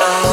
oh.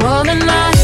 More than I